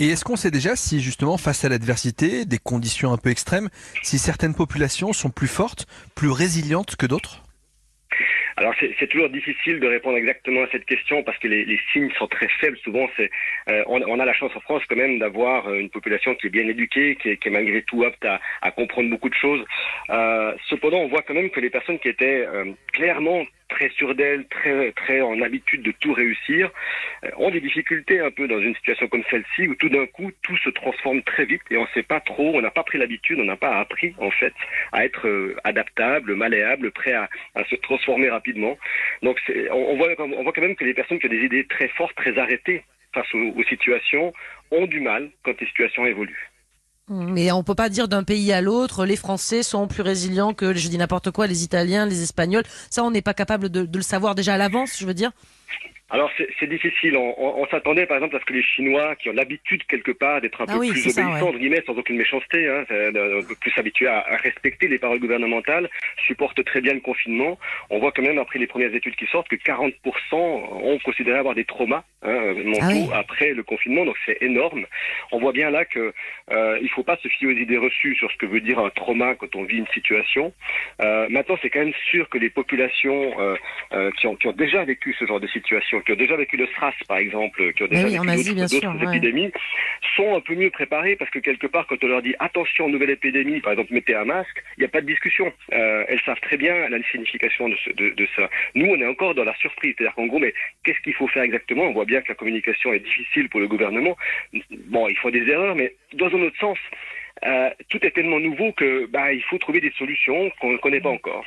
Et est-ce qu'on sait déjà si justement face à l'adversité, des conditions un peu extrêmes, si certaines populations sont plus fortes, plus résilientes que d'autres? Alors c'est toujours difficile de répondre exactement à cette question parce que les, signes sont très faibles. Souvent, euh, on, a la chance en France quand même d'avoir euh, une population qui est bien éduquée, qui est, malgré tout apte à, comprendre beaucoup de choses. Euh, cependant, on voit quand même que les personnes qui étaient clairement très sûres d'elles, très très en habitude de tout réussir, euh, ont des difficultés un peu dans une situation comme celle-ci où tout d'un coup tout se transforme très vite et on ne sait pas trop, on n'a pas pris l'habitude, on n'a pas appris en fait à être euh, adaptable, malléable, prêt à, se transformer rapidement. Donc on, voit, quand même que les personnes qui ont des idées très fortes, très arrêtées face aux situations, ont du mal quand les situations évoluent. Mais on peut pas dire d'un pays à l'autre, les Français sont plus résilients que, je dis n'importe quoi, les Italiens, les Espagnols. Ça, on n'est pas capable de, de, le savoir déjà à l'avance, je veux dire. Alors c'est difficile. On, on, on s'attendait par exemple à ce que les Chinois, qui ont l'habitude quelque part d'être un ah peu oui, plus obéissants, ouais. guillemets, sans aucune méchanceté, hein, un peu plus habitués à, à, respecter les paroles gouvernementales, supportent très bien le confinement. On voit quand même après les premières études qui sortent que 40% ont considéré avoir des traumas hein, ah oui. après le confinement, donc c'est énorme. On voit bien là que euh, il faut pas se fier aux idées reçues sur ce que veut dire un trauma quand on vit une situation. Euh, maintenant, c'est quand même sûr que les populations euh, euh qui, ont, qui ont déjà vécu ce genre de situation qui ont déjà vécu le SRAS, par exemple, qui ont déjà oui, vécu d'autres épidémies, sont un peu mieux préparés parce que quelque part, quand on leur dit attention, nouvelle épidémie, par exemple, mettez un masque, il n'y a pas de discussion. Euh, elles savent très bien la signification de, ce, de, de, ça. Nous, on est encore dans la surprise. C'est-à-dire qu'en gros, mais qu'est-ce qu'il faut faire exactement? On voit bien que la communication est difficile pour le gouvernement. Bon, il faut des erreurs, mais dans un autre sens, euh, tout est tellement nouveau que bah, il faut trouver des solutions qu'on ne connaît pas encore.